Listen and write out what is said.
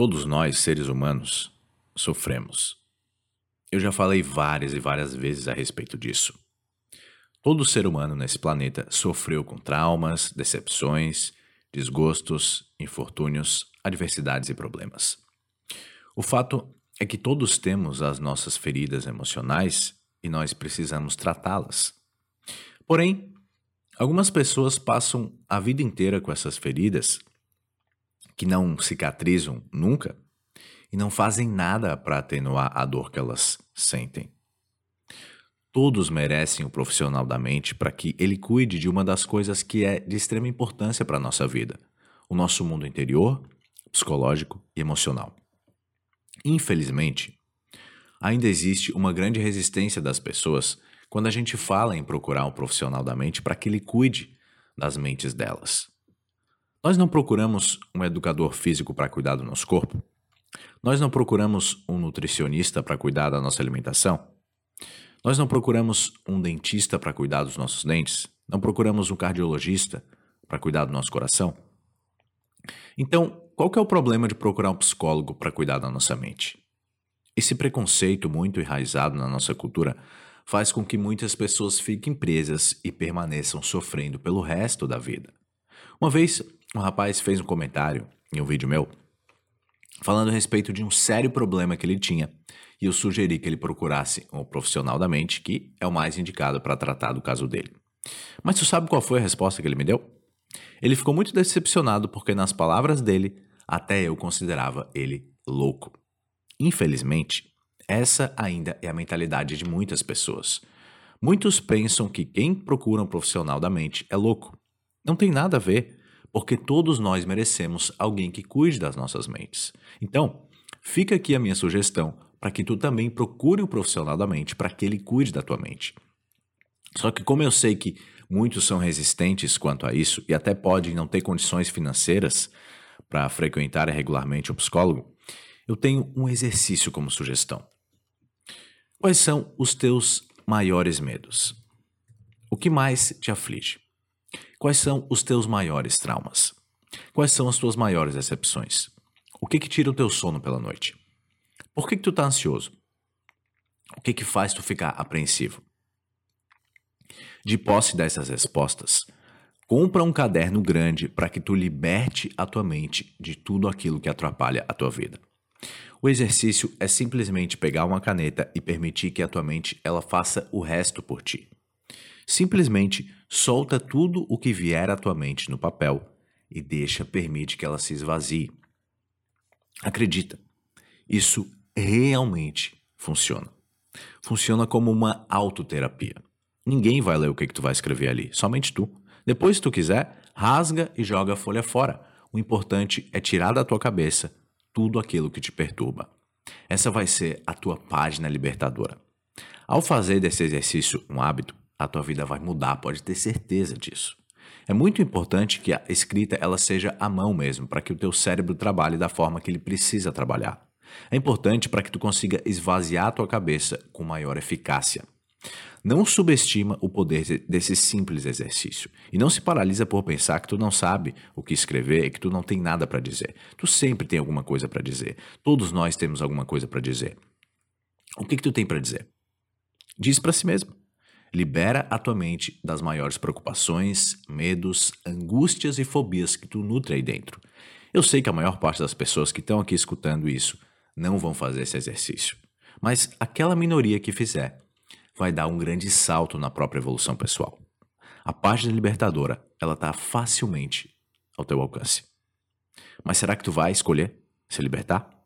Todos nós, seres humanos, sofremos. Eu já falei várias e várias vezes a respeito disso. Todo ser humano nesse planeta sofreu com traumas, decepções, desgostos, infortúnios, adversidades e problemas. O fato é que todos temos as nossas feridas emocionais e nós precisamos tratá-las. Porém, algumas pessoas passam a vida inteira com essas feridas que não cicatrizam nunca e não fazem nada para atenuar a dor que elas sentem. Todos merecem um profissional da mente para que ele cuide de uma das coisas que é de extrema importância para a nossa vida: o nosso mundo interior, psicológico e emocional. Infelizmente, ainda existe uma grande resistência das pessoas quando a gente fala em procurar um profissional da mente para que ele cuide das mentes delas. Nós não procuramos um educador físico para cuidar do nosso corpo? Nós não procuramos um nutricionista para cuidar da nossa alimentação? Nós não procuramos um dentista para cuidar dos nossos dentes? Não procuramos um cardiologista para cuidar do nosso coração? Então, qual é o problema de procurar um psicólogo para cuidar da nossa mente? Esse preconceito muito enraizado na nossa cultura faz com que muitas pessoas fiquem presas e permaneçam sofrendo pelo resto da vida. Uma vez um rapaz fez um comentário em um vídeo meu falando a respeito de um sério problema que ele tinha e eu sugeri que ele procurasse um profissional da mente que é o mais indicado para tratar do caso dele. Mas tu sabe qual foi a resposta que ele me deu? Ele ficou muito decepcionado porque, nas palavras dele, até eu considerava ele louco. Infelizmente, essa ainda é a mentalidade de muitas pessoas. Muitos pensam que quem procura um profissional da mente é louco. Não tem nada a ver porque todos nós merecemos alguém que cuide das nossas mentes. Então, fica aqui a minha sugestão para que tu também procure um profissional da mente para que ele cuide da tua mente. Só que como eu sei que muitos são resistentes quanto a isso e até podem não ter condições financeiras para frequentar regularmente um psicólogo, eu tenho um exercício como sugestão. Quais são os teus maiores medos? O que mais te aflige? Quais são os teus maiores traumas? Quais são as tuas maiores decepções? O que que tira o teu sono pela noite? Por que, que tu tá ansioso? O que que faz tu ficar apreensivo? De posse dessas respostas, compra um caderno grande para que tu liberte a tua mente de tudo aquilo que atrapalha a tua vida. O exercício é simplesmente pegar uma caneta e permitir que a tua mente ela faça o resto por ti. Simplesmente solta tudo o que vier à tua mente no papel e deixa, permite que ela se esvazie. Acredita, isso realmente funciona. Funciona como uma autoterapia. Ninguém vai ler o que, que tu vai escrever ali, somente tu. Depois, se tu quiser, rasga e joga a folha fora. O importante é tirar da tua cabeça tudo aquilo que te perturba. Essa vai ser a tua página libertadora. Ao fazer desse exercício um hábito, a tua vida vai mudar, pode ter certeza disso. É muito importante que a escrita ela seja à mão mesmo, para que o teu cérebro trabalhe da forma que ele precisa trabalhar. É importante para que tu consiga esvaziar a tua cabeça com maior eficácia. Não subestima o poder desse simples exercício e não se paralisa por pensar que tu não sabe o que escrever e que tu não tem nada para dizer. Tu sempre tem alguma coisa para dizer. Todos nós temos alguma coisa para dizer. O que que tu tem para dizer? Diz para si mesmo. Libera a tua mente das maiores preocupações, medos, angústias e fobias que tu nutre aí dentro. Eu sei que a maior parte das pessoas que estão aqui escutando isso não vão fazer esse exercício, mas aquela minoria que fizer vai dar um grande salto na própria evolução pessoal. A página libertadora, ela está facilmente ao teu alcance. Mas será que tu vai escolher se libertar?